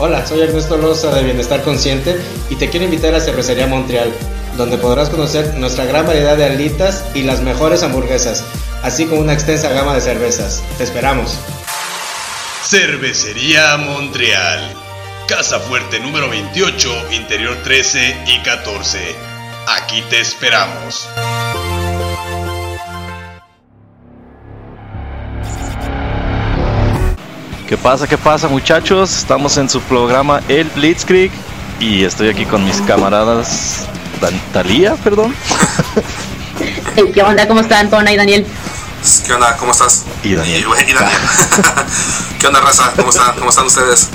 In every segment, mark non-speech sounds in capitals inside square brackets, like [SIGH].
Hola, soy Ernesto Loza de Bienestar Consciente y te quiero invitar a Cervecería Montreal, donde podrás conocer nuestra gran variedad de alitas y las mejores hamburguesas, así como una extensa gama de cervezas. Te esperamos. Cervecería Montreal. Casa Fuerte número 28, Interior 13 y 14. Aquí te esperamos. ¿Qué pasa? ¿Qué pasa muchachos? Estamos en su programa El Blitzkrieg y estoy aquí con mis camaradas Dan Talía, perdón. [LAUGHS] ¿Qué onda? ¿Cómo están, Tona y Daniel? ¿Qué onda? ¿Cómo estás? Y Daniel. Y, y Daniel. [LAUGHS] ¿Qué onda, raza? ¿Cómo están? ¿Cómo están ustedes?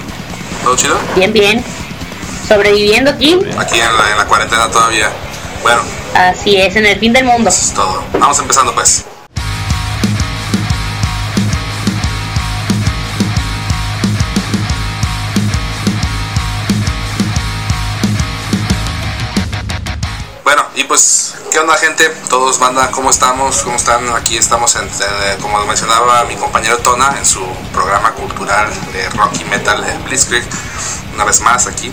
¿Todo chido? Bien, bien. Sobreviviendo aquí. Aquí en la, en la cuarentena todavía. Bueno, Así es, en el fin del mundo. eso es todo. Vamos empezando pues. Y pues, ¿qué onda gente? Todos banda, ¿cómo estamos? ¿Cómo están? Aquí estamos, en, en- como mencionaba mi compañero Tona, en su programa cultural de rock y metal, el Blitzkrieg. Una vez más aquí.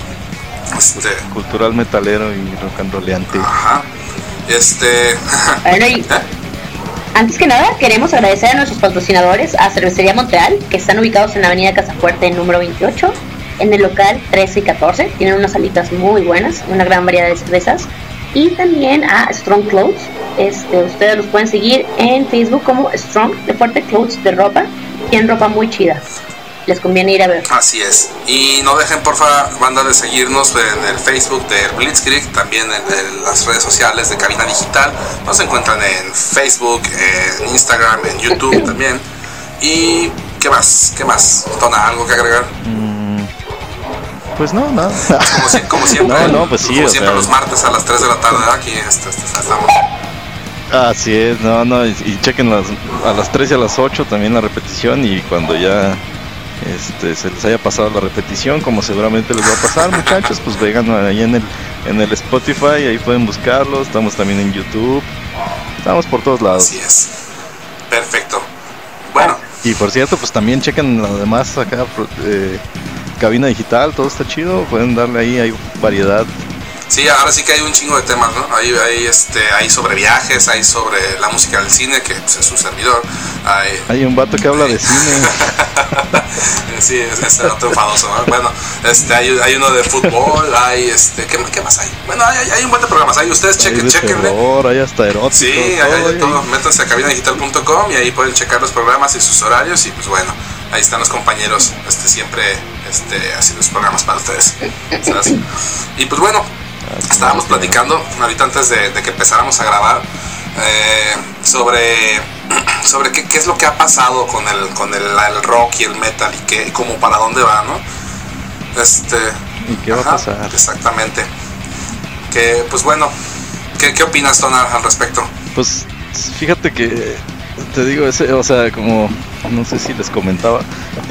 Este, Cultural metalero y rock and rolleante. ajá. Este, [LAUGHS] Bueno, y antes que nada, queremos agradecer a nuestros patrocinadores, a Cervecería Montreal, que están ubicados en la avenida Casafuerte número 28, en el local 13 y 14. Tienen unas salitas muy buenas, una gran variedad de cervezas. Y también a Strong Clothes. Este, ustedes los pueden seguir en Facebook como Strong de Fuerte Clothes de ropa. Tienen ropa muy chida. Les conviene ir a ver. Así es. Y no dejen, porfa, banda, de seguirnos en el Facebook de Blitzkrieg, también en, en las redes sociales de Cabina Digital. Nos encuentran en Facebook, en Instagram, en YouTube también. ¿Y qué más? ¿Qué más? Tona, ¿algo que agregar? Pues no, nada. Como, si- como [LAUGHS] siempre, No, no, pues sí, como siempre sea- los martes a las 3 de la tarde, aquí este, este, estamos. Así es, no, no, y, y chequen las, a las 3 y a las 8 también la repetición y cuando ya este, se les haya pasado la repetición, como seguramente les va a pasar [LAUGHS] muchachos, pues vengan ahí en el, en el Spotify, ahí pueden buscarlo, estamos también en YouTube, estamos por todos lados. Así es. Perfecto. Bueno, Y por cierto, pues también chequen lo demás acá, eh, cabina digital, todo está chido, pueden darle ahí, hay variedad. Sí, ahora sí que hay un chingo de temas, ¿no? Hay, hay, este, hay sobre viajes, hay sobre la música del cine, que pues, es su servidor. Hay, Hay un vato que habla de cine. [LAUGHS] sí, es, es otro enfadoso, ¿no? Bueno, este, hay, hay uno de fútbol, hay, este, ¿qué, qué más hay? Bueno, hay, hay- un buen de programas, ahí ustedes chequen, terror, hay hasta erótico. Sí, todo hay de todo. Métanse a cabinadigital.com y ahí pueden checar los programas y sus horarios y pues bueno, ahí están los compañeros este, siempre este, haciendo sus programas para ustedes. ¿sabes? Y pues bueno, estábamos platicando ahorita antes de, de que empezáramos a grabar eh, sobre, [CLEARS THROAT] sobre qué, qué es lo que ha pasado con el, con el, el rock y el metal y qué, y cómo para dónde va, ¿no? Este, ¿Y qué va a ajá, pasar? Exactamente. Que pues bueno, ¿qué, qué opinas, Tona, al respecto? Pues fíjate que te digo, ese, o sea, como [LAUGHS] no sé si les comentaba,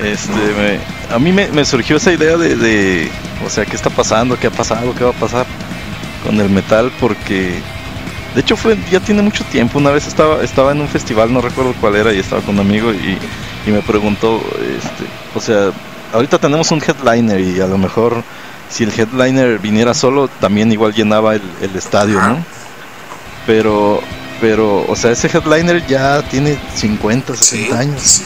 este, me- a mí me, me surgió esa idea de, de, o sea, qué está pasando, qué ha pasado, qué va a pasar con el metal, porque de hecho fue, ya tiene mucho tiempo. Una vez estaba, estaba en un festival, no recuerdo cuál era, y estaba con un amigo y, y me preguntó, este, o sea, ahorita tenemos un headliner y a lo mejor si el headliner viniera solo, también igual llenaba el, el estadio, ¿no? Pero, pero, o sea, ese headliner ya tiene 50, 60 años.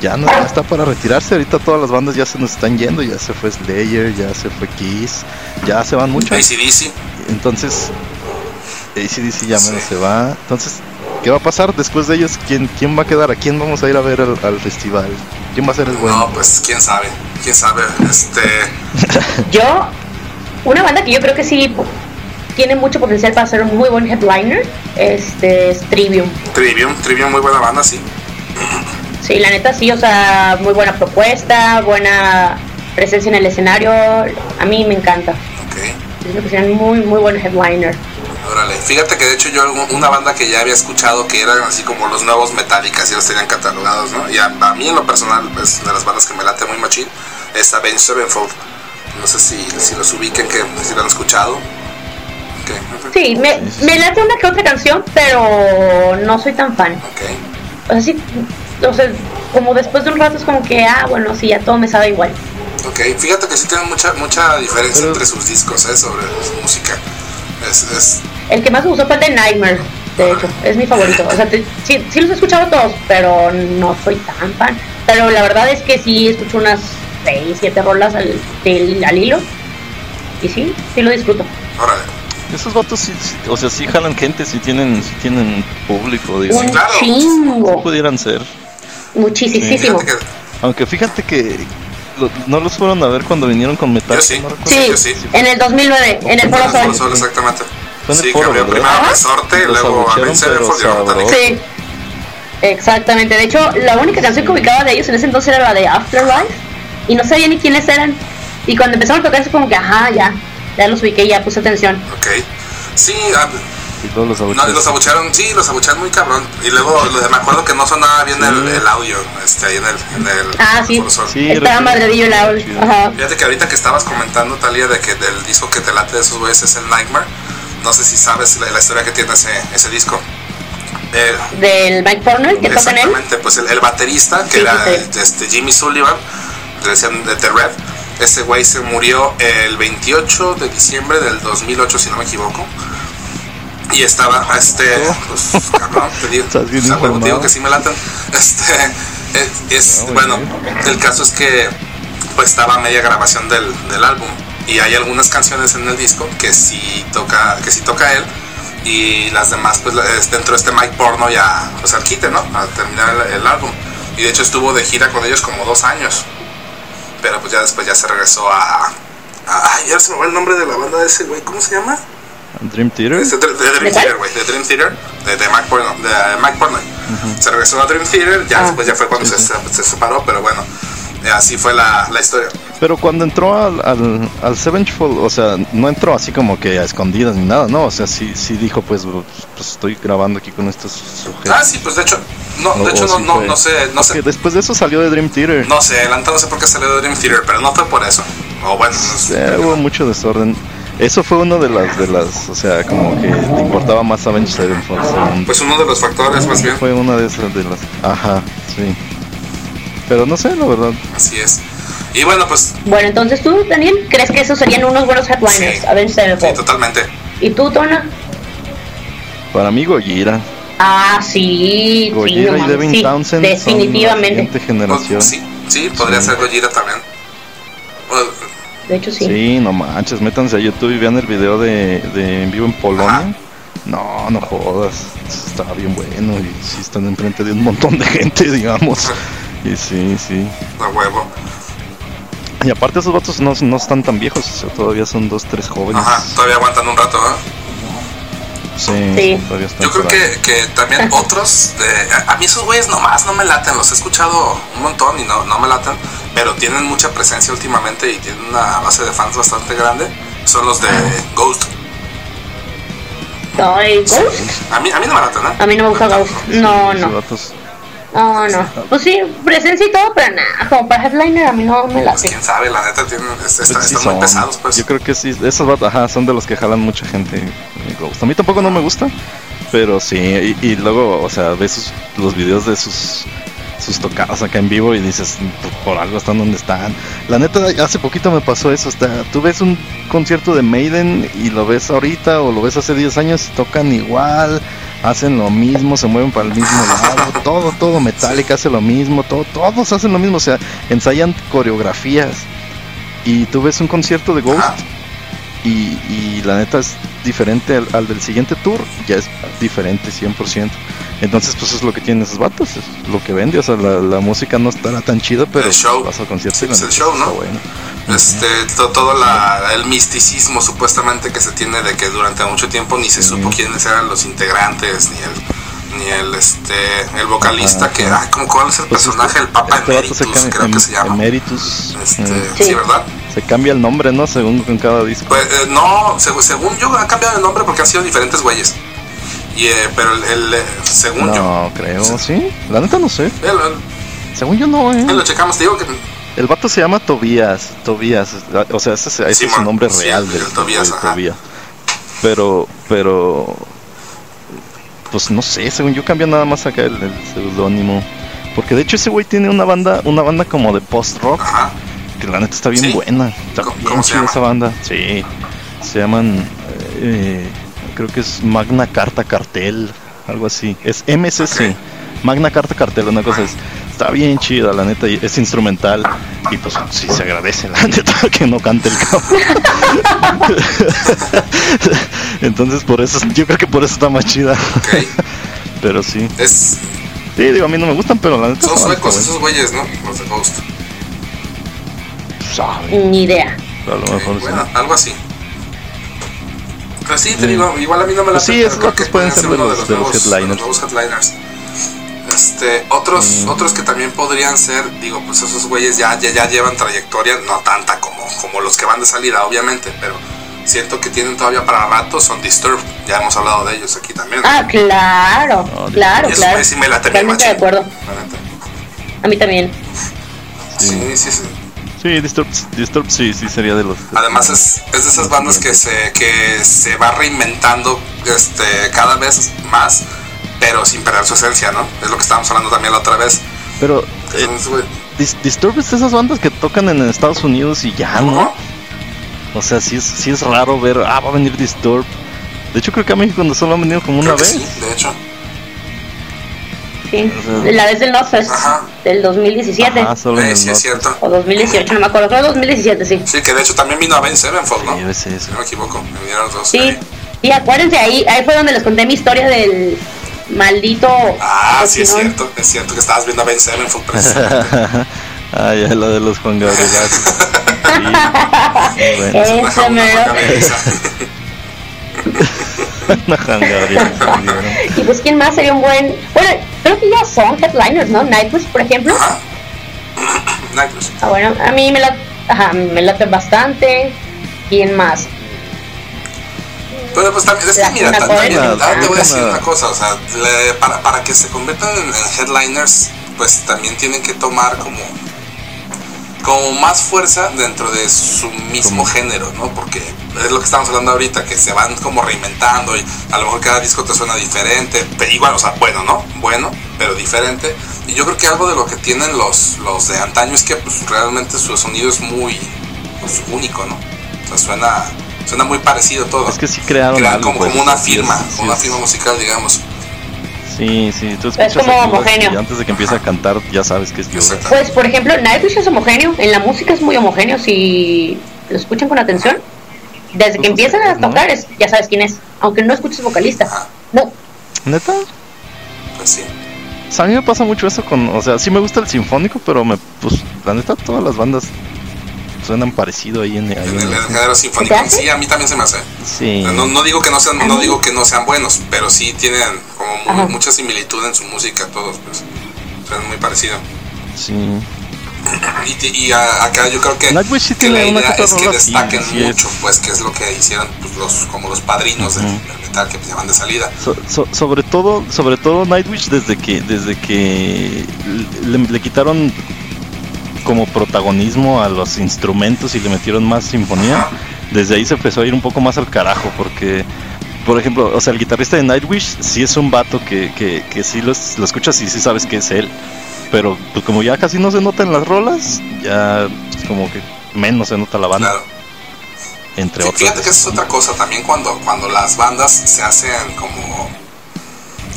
Ya no ya está para retirarse. Ahorita todas las bandas ya se nos están yendo. Ya se fue Slayer, ya se fue Kiss, ya se van muchos. ACDC. Entonces, ACDC ya menos Sí. se va. Entonces, ¿qué va a pasar después de ellos? ¿Quién, quién va a quedar? ¿A quién vamos a ir a ver al, al festival? ¿Quién va a ser el bueno? No, pues quién sabe, quién sabe. Este, [LAUGHS] Yo, una banda que yo creo que sí tiene mucho potencial para ser un muy buen headliner, este es Trivium. Trivium, Trivium, muy buena banda, sí. Sí, la neta sí, o sea, muy buena propuesta, buena presencia en el escenario, a mí me encanta. Ok, Yo creo que serían muy, muy buen headliner. órale. Fíjate que de hecho yo una banda que ya había escuchado que eran así como los nuevos Metallica, así los tenían catalogados, ¿no? Y a, a mí en lo personal es de las bandas que me late muy machín, es Avenged Sevenfold. No sé si, si los ubiquen, que si lo han escuchado. Sí, me, me late una que otra canción, pero no soy tan fan. ok. O sea, sí, o sea, como después de un rato es como que, ah, bueno, sí, ya todo me sabe igual. Ok, fíjate que sí tienen mucha mucha diferencia entre sus discos, ¿eh? Sobre su música. Es, es... El que más me gustó fue el de Nightmare, de hecho, es mi favorito. O sea, te, sí, sí los he escuchado todos, pero no soy tan fan. Pero la verdad es que sí escucho unas 6, 7 rolas al, del, al hilo. Y sí, sí lo disfruto. Órale. Esos vatos sí, sí, o sea, sí jalan gente, sí tienen, sí tienen público, digo. Un claro. chingo. Pudieran ser. Muchísimo. Fíjate que Aunque fíjate que lo- no los fueron a ver cuando vinieron con Metal. Yo sí. Sí, yo sí. en el 2009, en el Foro Foro Sol. Sol, exactamente. Fue en el Sí, foro, cambió ¿verdad? primero. Resorte y luego a Vince. Sí, exactamente. De hecho, la única canción que ubicaba de ellos en ese entonces era la de Afterlife. Y no sabía ni quiénes eran. Y cuando empezaron a tocar, es como que, ajá, ya. Ya los ubiqué, ya puse atención. Ok. Sí, ah, Y todos los no, abuchearon. los abucharon, sí, los abucharon muy cabrón. Y luego me acuerdo que no sonaba bien el, el audio este, ahí en el, en el Ah, sí. Sí, Estaba recuerdo. madredillo el audio. Ajá. Fíjate que ahorita que estabas comentando, Talia, de que del disco que te late de esos güeyes es el Nightmare. No sé si sabes la, la historia que tiene ese, ese disco. Eh, Del Mike Portnoy que toca en él. Exactamente, pues el, el baterista, que Sí, era sí, sí. Este, Jimmy Sullivan, le decían de The Red, ese güey se murió el 28 de diciembre del 2008, si no me equivoco. Y estaba, este, pues, cabrón, te digo, [LAUGHS] Estás bien o sea, bueno, te digo informado. que sí me latan. Este, es, es- Ah, bueno, el caso es que, pues estaba a media grabación del, del álbum. Y hay algunas canciones en el disco que sí toca, que sí toca él y las demás pues es dentro de este Mike Porno ya pues al quite, ¿no? A terminar el, el álbum. Y de hecho estuvo de gira con ellos como dos años. Pero pues ya después ya se regresó a... a- ay, ya se me va el nombre de la banda de ese güey, ¿cómo se llama? Dream Theater. De, de Dream. Theater, güey, de Dream Theater, de, de Mike Porno, de Mike Porno. Se regresó a Dream Theater, ya Ah. después ya fue cuando se, se, se separó, pero bueno, así fue la, la historia. Pero cuando entró al, al, al Sevenfold, o sea, no entró así como que a escondidas ni nada, ¿no? O sea, sí, sí dijo, pues, pues estoy grabando aquí con estos sujetos. Ah, sí, pues de hecho, no, de hecho no, sí no, no sé, no sé, después de eso salió de Dream Theater. No sé, la neta no sé por qué salió de Dream Theater, pero no fue por eso. O bueno, no sé. Eh, hubo mucho desorden. Eso fue uno de las, de las, o sea, como que le importaba más Avenged Sevenfold. según- Pues uno de los factores, más bien. Fue una de esas de las. Ajá, sí. Pero no sé, la verdad. Así es. Y bueno, pues Bueno, entonces tú, Daniel, ¿crees que esos serían unos buenos headliners? Sí. Avenged sí, totalmente. ¿Y tú, Tona? Para mí, Gojira. Ah, sí. sí, Gojira no y Devin sí, Townsend. Son la Definitivamente. siguiente generación. Sí, sí, podría Sí. ser Gojira también. De hecho, sí. Sí, no manches, métanse a YouTube y vean el video de, de en vivo en Polonia. Ajá. No, no jodas, estaba bien bueno y sí están enfrente de un montón de gente, [LAUGHS] digamos. Y sí, sí. A huevo. Y aparte esos vatos no, no están tan viejos, o sea, todavía son dos, tres jóvenes. Ajá, todavía aguantan un rato, ¿eh? Sí, Sí. todavía están Yo creo que, que también [LAUGHS] otros, de, a, a mí esos güeyes nomás no me laten, los he escuchado un montón y no, no me laten, pero tienen mucha presencia últimamente y tienen una base de fans bastante grande. Son los de Ghost. Ay, Ghost. A mí, a mí no me laten, ¿eh? A mí no me gusta Ghost. No, no. No, no. Pues sí, presencia y todo, pero nada. Como para headliner a mí no me Pues late. quién sabe, la neta, tienen, es- está- pues sí están son. muy pesados, pues. Yo creo que sí, esos vatos, ajá, son de los que jalan mucha gente. A mí tampoco no me gusta, pero sí, y, y luego, o sea, ves sus- los videos de sus sus tocadas acá en vivo y dices, "Pues, por algo están donde están. La neta, hace poquito me pasó eso, hasta tú ves un concierto de Maiden y lo ves ahorita o lo ves hace 10 años y tocan igual, hacen lo mismo, se mueven para el mismo lado, todo, todo Metallica hace lo mismo, todo, todos hacen lo mismo, o sea, ensayan coreografías. Y tú ves un concierto de Ghost y, y la neta es diferente al, al del siguiente tour, ya es diferente 100%. Entonces, pues es lo que tienen esos vatos, es lo que vende. O sea, la, la música no estará tan chida, pero El show. vas al concierto y la pues el show, está ¿no? bueno. Este, to- todo la- el misticismo supuestamente que se tiene de que durante mucho tiempo ni se supo quiénes eran los integrantes, ni el, ni el, este, el vocalista, Ajá, que, ay, ¿cómo, ¿cuál es el Pues personaje? este- el Papa este Emeritus, cambia- creo que se llama. Emeritus. Este, eh, sí. Sí. ¿verdad? se cambia el nombre, ¿no? Según con cada disco. Pues eh, no, seg- según yo ha cambiado el nombre porque han sido diferentes güeyes. Y, eh, pero el, el, eh, según yo, no, creo, ¿sí? La neta no sé. Según yo no, eh, lo checamos, te digo que El vato se llama Tobías, Tobías, o sea, ese, es- su nombre sí, real del Tobías. Tobías. Pero, pero, pues no sé, según yo cambia nada más acá el, el seudónimo. Porque de hecho ese güey tiene una banda, una banda como de post rock ajá, que la neta está bien ¿Sí? buena. Está ¿Cómo- bien cómo se llama? esa banda. Sí. Se llaman. eh, creo que es Magna Carta Cartel. Algo así. Es MCC. Magna Carta Cartel, una cosa es. Está bien chida, la neta. Es instrumental. Y pues sí se agradece, la [LAUGHS] neta, que no cante el cabrón. [LAUGHS] Entonces, por eso. Yo creo que por eso está más chida. Pero sí. Es, Sí, digo, a mí no me gustan, pero la neta. son suecos esos güeyes, ¿no? Los de Ghost. Sabe, Ni idea. a lo mejor sí. Bueno, algo así. Pero sí, te digo, igual a mí no me la Pues sí, vatos que pueden ser de los- de los nuevos- headliners. nuevos headliners. Este, otros, otros que también podrían ser, digo, pues esos güeyes ya, ya, ya llevan trayectoria, no tanta como, como los que van de salida, obviamente, pero siento que tienen todavía para rato, son Disturbed, ya hemos hablado de ellos aquí también. Ah, claro, No, claro, y esos claro. sí me la de acuerdo. A mí también. Sí, sí, sí. Sí, Disturbed, Disturbed sí, sí sería de los. Además es, es de esas bandas que se, que se va reinventando este, cada vez más, pero sin perder su esencia, ¿no? Es lo que estábamos hablando también la otra vez. Pero eh, Dis- Disturbed es de esas bandas que tocan en Estados Unidos y ya, ¿no? O sea, sí es, sí es raro ver, ah, va a venir Disturbed. De hecho, creo que a México no solo han venido como una creo vez. sí, de hecho. Sí. O sea- La vez del Notfest del 2017 Ajá, solo Eh, sí, es cierto. o 2018, no me acuerdo, creo 2017, sí. Sí, que de hecho también vino a Ben Sevenfold, ¿no? Sí. Si no me equivoco, me vinieron los dos. Sí. ahí. Y acuérdense, ahí, ahí fue donde les conté mi historia del maldito. Ah, sí, es cierto. Es cierto que estabas viendo a Ben Sevenfold precisamente. ah, ya, la de los Juan Gabriel. Juan. Y pues, ¿quién más sería un buen.? Bueno, creo que ya son headliners, ¿no? Nightwish, por ejemplo. Ajá. Nightwish. Ah, bueno, a mí me, la, ajá, me late bastante. ¿Quién más? Pero pues también, es que mira, también, ah, te voy a decir Una- cosa, o sea, le- para, para que se conviertan en, en headliners, pues también tienen que tomar como, como más fuerza dentro de su mismo género, ¿no? Porque es lo que estamos hablando ahorita, que se van como reinventando y a lo mejor cada disco te suena diferente, pero igual, o sea, bueno, ¿no? Bueno, pero diferente. Y yo creo que algo de lo que tienen los, los de antaño es que pues realmente su sonido es muy pues, único, ¿no? O sea, suena, suena muy parecido todo. Es que sí crearon algo, como, pues, como una firma, es- sí como una es- firma musical, digamos. Sí, sí, tú escuchas como a Judas homogéneo. y antes de que empiece a cantar ya sabes que es. Exacto. Pues, por ejemplo, Nightwish es homogéneo. En la música es muy homogéneo. Si lo escuchan con atención, desde que empiezan a ¿no? tocar, es- ya sabes quién es. Aunque no escuches vocalista. No, ¿Neta? pues sí. O sea, a mí me pasa mucho eso con, o sea, sí me gusta el sinfónico, pero me, pues, la neta, todas las bandas suenan parecido ahí en, ahí En el, el género sinfónico ¿Te en sí, a mí también se me hace. Sí. No, no digo que no sean, no digo que no sean buenos, pero sí tienen como muy- mucha similitud en su música todos, pues. Suenan muy parecido. Sí. Y, ti- y a- acá yo creo que, Nightwish sí que tiene la una idea que otra es que destaquen sí es. mucho, pues que es lo que hicieron pues, los, como los padrinos del- metal que pues, llaman de salida. So- so- sobre todo, sobre todo Nightwish desde que, desde que le, le quitaron como protagonismo a los instrumentos y le metieron más sinfonía, desde ahí se empezó a ir un poco más al carajo, porque, por ejemplo, o sea, el guitarrista de Nightwish sí es un vato que, que, que sí lo escuchas y sí sabes que es él, pero pues como ya casi no se nota en las rolas, ya pues, como que menos se nota la banda, Claro. entre otras. Fíjate que esa es otra cosa también cuando, cuando las bandas se hacen como...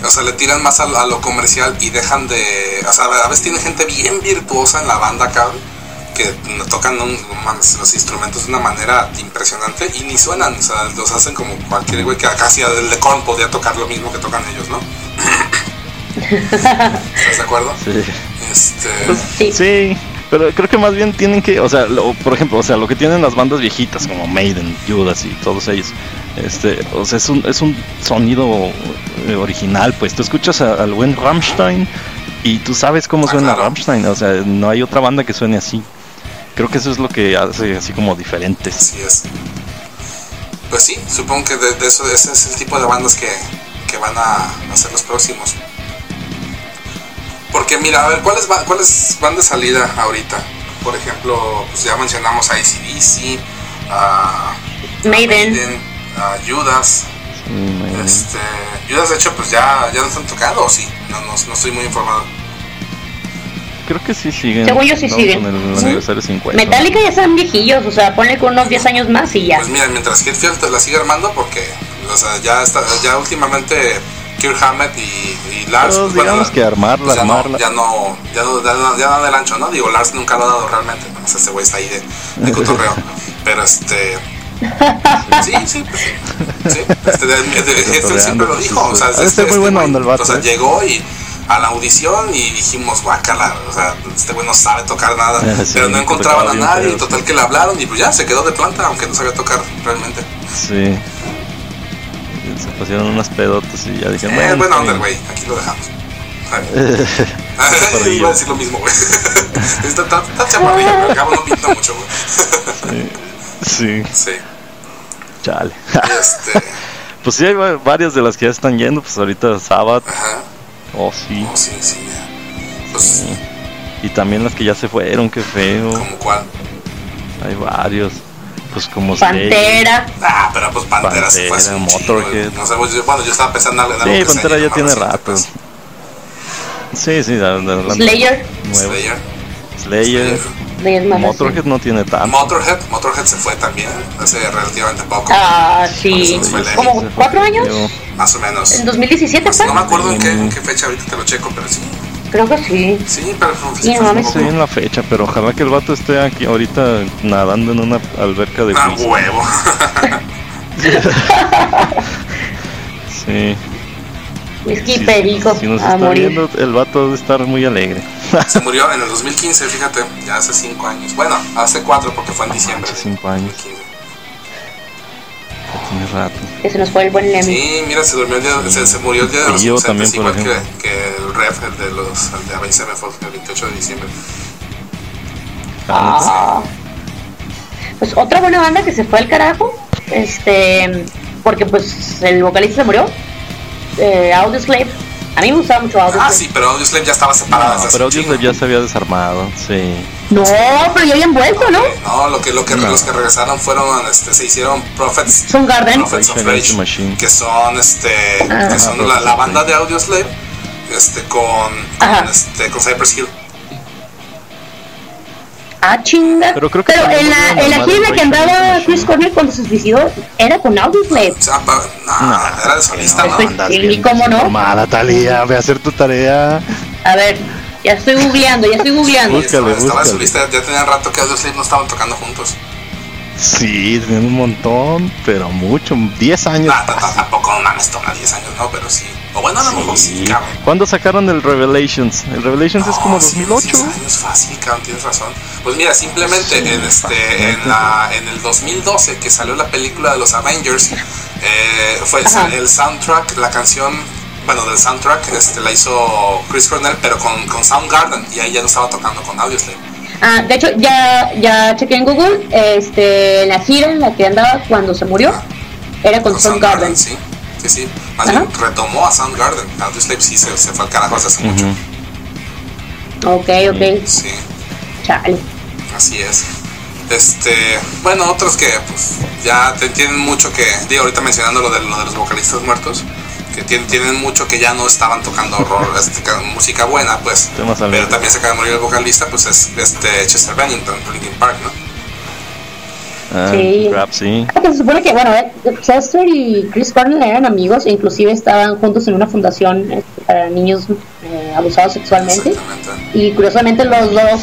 O sea, le tiran más a, a lo comercial y dejan de... O sea, a veces tiene gente bien virtuosa en la banda, cabrón, que tocan un- mames, los instrumentos de una manera impresionante y ni suenan. O sea, los hacen como cualquier güey que casi el de Korn podría tocar lo mismo que tocan ellos, ¿no? ¿Estás de acuerdo? Sí. Este... Pues, Sí. sí. pero creo que más bien tienen que, o sea, lo- por ejemplo, o sea, lo que tienen las bandas viejitas como Maiden, Judas y todos ellos, este, o sea, es un, es un sonido eh, original, pues tú escuchas a- al buen Rammstein y tú sabes cómo Ah, suena claro. Rammstein, o sea, no hay otra banda que suene así. Creo que eso es lo que hace así como diferentes. Así es. Pues sí, supongo que de, de eso, ese es el tipo de bandas que, que van a, ser los próximos. Porque mira, a ver, ¿cuáles, ¿cuáles van de salida ahorita? Por ejemplo, pues ya mencionamos a ACDC, a Maiden. A Judas. Sí. Este, Judas de hecho pues ya, ya no están tocando, ¿o sí? No, no, no estoy muy informado. creo que sí siguen. Según yo sí ¿no? siguen. El Sí. aniversario 50. Metallica ya están viejillos, o sea, ponle con unos 10 años más y ya. Pues mira, mientras Hetfield te la sigue armando, porque o sea, ya está, ya últimamente Kirk Hammett y, y Lars, Pero pues, bueno, digamos que armarla, pues ya armarla. No, ya no, ya no, ya no, ya no dan el ancho, ¿no? Digo, Lars nunca lo ha dado realmente, o sea, ese güey está ahí de, de cotorreo. [LAUGHS] Pero este. Sí, sí, pues sí. Este, Hetfield siempre lo dijo, o sea, este, muy este güey, onda el vato, O sea, ¿eh? llegó y a la audición y dijimos, guácala, o sea, este güey no sabe tocar nada, [LAUGHS] Sí, pero no encontraban a nadie, y total que le hablaron y pues ya se quedó de planta, aunque no sabía tocar realmente. Sí. Se pusieron unas pedotas y ya dijeron, Eh, bueno, onda, güey. Aquí lo dejamos. [LAUGHS] Iba a decir lo mismo, güey. [LAUGHS] Está chaparrillo, pero al cabo no pinta mucho, güey. sí, Sí. chale. Y este. [LAUGHS] pues sí, hay va- varias de las que ya están yendo. Pues ahorita Sabbath, Ajá. oh sí. Oh, sí, sí, ya. Pues, Y también las que ya se fueron, qué feo. ¿como cuál? Hay varios. Pues como. Pantera. Ah, pero pues Pantera se fue hace un Pantera, Motorhead. No sé, pues, yo- bueno, yo estaba pensando en algo Sí, Pantera ya tiene rato. pues. Sí, sí, la, la- la- Slayer. nuevo. Slayer. Slayer. Slayer más Motorhead reciente. no tiene tanto. Motorhead. Motorhead se fue también hace relativamente poco. Ah, sí. ¿Como cuatro años? Más o menos. ¿En 2017 Pues, fue? no me acuerdo en qué, en qué fecha, ahorita te lo checo, pero sí. Creo que sí. Sí, pero Sí, no poco. Sí, en la fecha, pero ojalá que el vato esté aquí ahorita nadando en una alberca de Ah, huevo. [LAUGHS] Sí. Whisky sí, perico Si nos a está morir. viendo, el vato debe estar muy alegre. [LAUGHS] Se murió en el 2015, fíjate, ya hace 5 años. Bueno, hace 4 porque fue en diciembre. Hace de cinco años. 2015. Tiene rato. Que se nos fue el buen Lemmy. Sí, mira, se durmió el día, se, se murió el día de los Y yo también, por igual que, ejemplo. que el ref, el de los, el de Avenged Sevenfold, el 28 de diciembre. Ah. Pues otra buena banda que se fue al carajo. Este. Porque pues el vocalista se murió. Eh, Audioslave. A mí me gustaba mucho Audioslave. Ah, sí, pero Audioslave ya estaba separada. No, pero. Audioslave ya se había desarmado, sí. No, pero ya habían vuelto, ¿no? No, lo que, lo que, No. los que regresaron fueron, este, se hicieron Prophets, Son Garden. Prophets of Rage Machine. que son, este, Ah. que son Ah, la, la banda de Audioslave, este, con, Ajá. con, este, con Cypress Hill. Ah, chinga. Pero creo que Pero en la, en la gira que andaba Chris. Cornell cuando se suicidó era con Audioslave. O sea, pa- no, era de solista, no. ¿no? Pues, sí, ¿cómo no? Informada, Talía, ve a hacer tu tarea. A ver, ya estoy googleando, ya estoy googleando. Sí, estaba, Búscale, estaba de búscale. solista, ya tenían rato que Audioslave no estaban tocando juntos. Sí, tienen un montón, pero mucho, 10 años. Tampoco no mames, toma 10 años, no, pero sí. O bueno, a lo mejor sí, Sí. cabrón. ¿Cuándo sacaron el Revelations? El Revelations es como No, sí, 2008. 10 años fácil, cabrón, tienes razón. Pues mira, simplemente en este en la en el 2012 que salió la película de los Avengers, eh, fue el, Ajá. el soundtrack, la canción bueno, del soundtrack este, la hizo Chris Cornell, pero con, con Soundgarden, y ahí ya no estaba tocando con Audioslave. Ah, de hecho, ya, ya chequé en Google, este, la gira en la que andaba cuando se murió era con Soundgarden. sí. Sí, sí. Más Ajá. bien retomó a Soundgarden. Audioslave sí se, se fue al carajo hace mucho. Ok, ok, Sí. chale. Así es. Este, bueno, otros que pues ya te- tienen mucho que, digo, ahorita mencionando lo de, lo de los vocalistas muertos, que tienen, tienen mucho que ya no estaban tocando horror, [LAUGHS] este, ca- música buena, pues, pero también se acaba de morir el vocalista, pues es este Chester Bennington, de Linkin Park, ¿no? Ah, Sí. Rap, sí. Ah, que se supone que, bueno, eh, Chester y Chris Cornell eran amigos e inclusive estaban juntos en una fundación este, para niños eh, abusados sexualmente. Y curiosamente los dos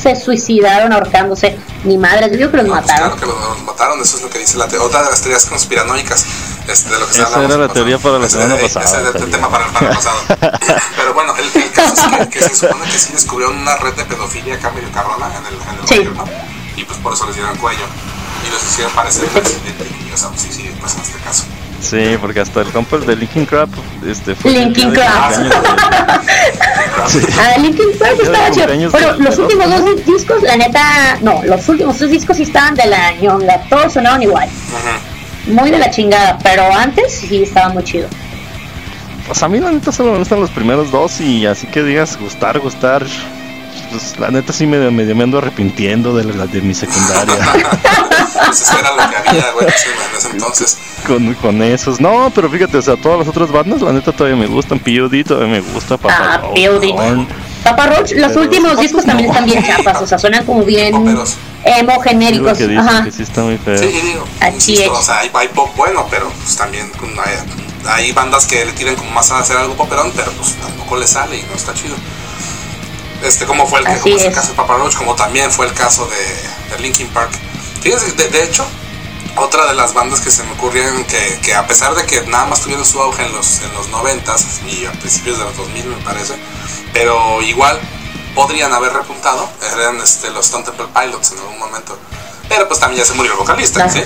se suicidaron ahorcándose. Ni madres, yo digo que los No, pues mataron. claro que los, mataron, eso es lo que dice la te- otra de las teorías conspiranoicas este, de lo que se Esa era la pasado. teoría para la semana pasada, Ese era el tema para el el pasado. [LAUGHS] Pero bueno, el, el caso es que, que se supone que sí descubrieron una red de pedofilia acá medio cabrona en el, en el Sí. barrio, ¿no? Y pues por eso les dieron cuello. Y los hicieron parecer un accidente y o sea, pues sí, sí, pues en este caso. Sí, porque hasta el compa de Linkin Crab este, fue Linkin de- [LAUGHS] Sí. Ah, Linkin de estaba chido. de- los de últimos dos, dos discos, la neta, no, los últimos tres discos sí estaban de la ñonga. Todos sonaban igual. Ujú. Muy de la chingada. Pero antes sí estaba muy chido. Pues a mí la neta solo me gustan los primeros dos y así que digas gustar, gustar. Pues la neta sí me, medio me ando arrepintiendo de, la, de mi secundaria [LAUGHS] [LAUGHS] Pues eso era lo que había, güey, en ese- en ese entonces. con, con esos. No, pero fíjate, o sea, todas las otras bandas la neta todavía me gustan. POD todavía me gusta, Papa Ah, POD. Papa Roach, los Pero últimos discos también están bien chapas, o sea, suenan como bien emo genéricos. que dicen Ajá. que sí está muy feo. Sí, digo, insisto, es. o sea, hay, hay pop bueno, pero pues también con- hay, hay bandas que le tiran como más a hacer algo poperón, pero pues tampoco le sale y no está chido. Este, como fue el, Así como es el caso de Papa Roach, como también fue el caso de, de Linkin Park. Fíjense, de, de hecho, otra de las bandas que se me ocurrieron que, que a pesar de que nada más tuvieron su auge en los, en los 90s y a principios de los 2000 me parece, pero igual podrían haber repuntado, eran este, los Stone Temple Pilots en algún momento. Pero pues también ya se murió el vocalista. ¿sí?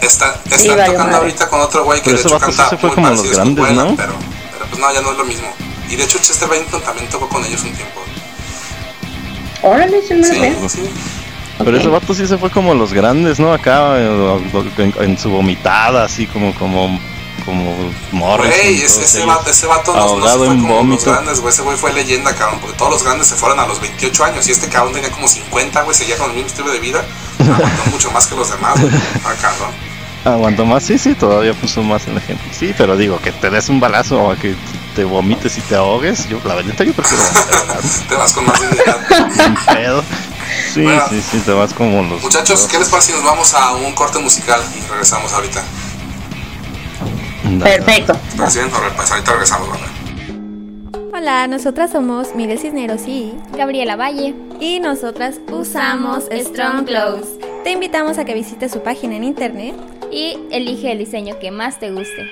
Está, Sí, están valió tocando madre. ahorita con otro güey que Pero de hecho sí canta se fue muy parecido grandes, ¿no? pero, pero pues no, ya no es lo mismo. Y de hecho Chester Bennington también tocó con ellos un tiempo. Órale, sí me Sí, sí. Pero ese vato sí se fue como los grandes, ¿no? Acá eh, en, en su vomitada, así como como como Morrison. Güey, ese, vato, ese vato no, no se fue en como los grandes, güey. Ese güey fue leyenda, cabrón. Porque todos los grandes se fueron a los 28 años. Y este cabrón tenía como 50, güey. Seguía con el mismo estilo de vida. Aguantó mucho más que los demás, güey. Ah, cabrón. Aguantó más, sí, sí, todavía puso más en la gente. Sí, pero digo, que te des un balazo o que te vomites y te ahogues, yo la verdad yo prefiero vomitar [LAUGHS] Te vas con más dignidad. sin pedo. Sí, Bueno. sí, sí, te vas como los... Muchachos, ¿qué les parece si nos vamos a un corte musical y regresamos ahorita? Perfecto. Pues ahorita regresamos, ¿vale? Hola, nosotras somos Miguel Cisneros y Gabriela Valle. y nosotras usamos Strong Clothes. Te invitamos a que visites su página en internet. Y elige el diseño que más te guste.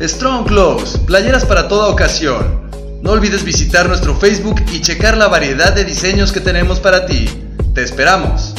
Strong Clothes, playeras para toda ocasión. No olvides visitar nuestro Facebook y checar la variedad de diseños que tenemos para ti. Te esperamos.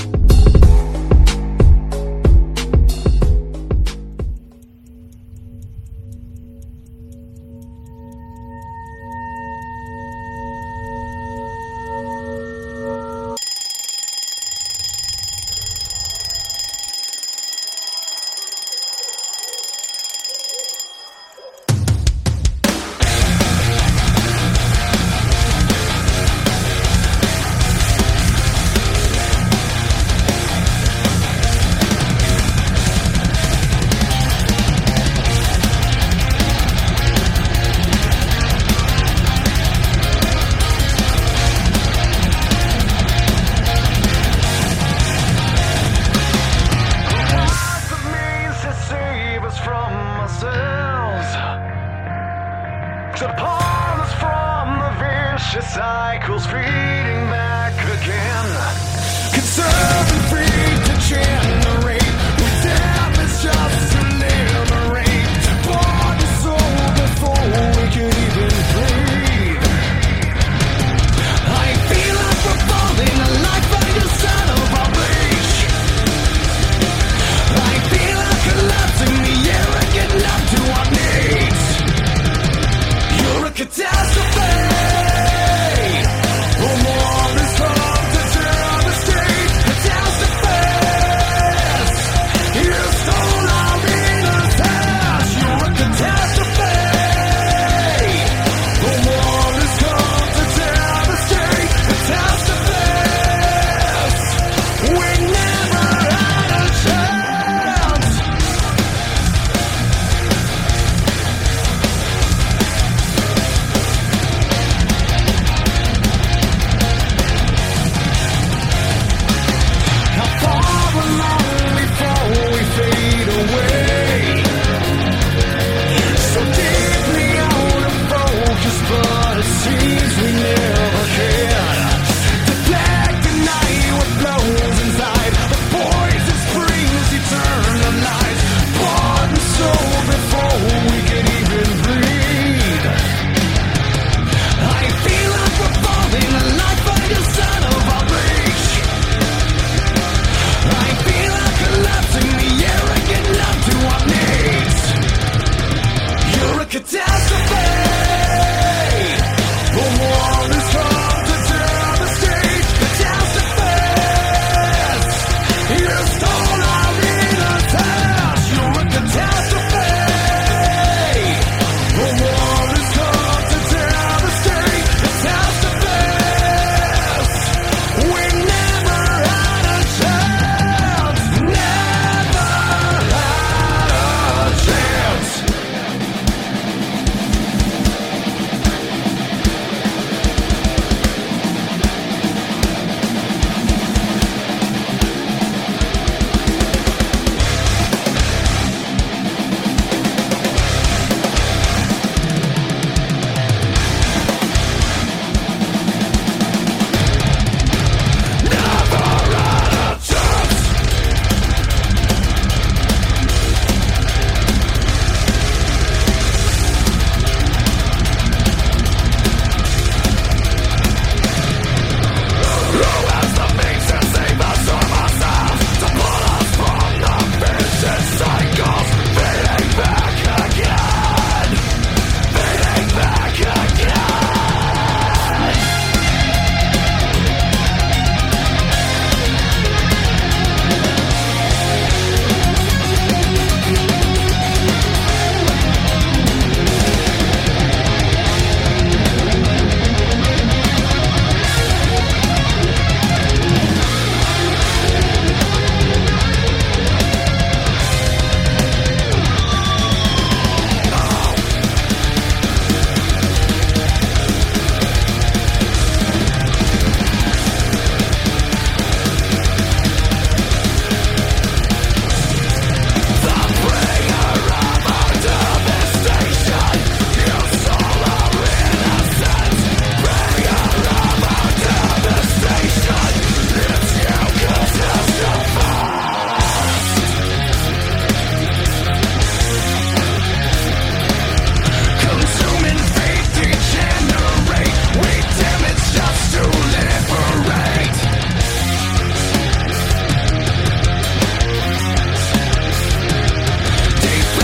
day.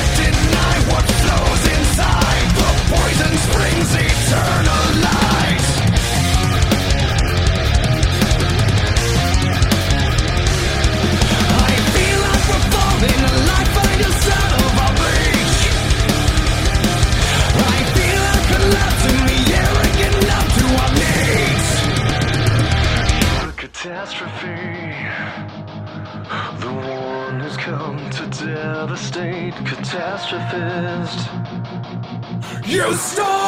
You stole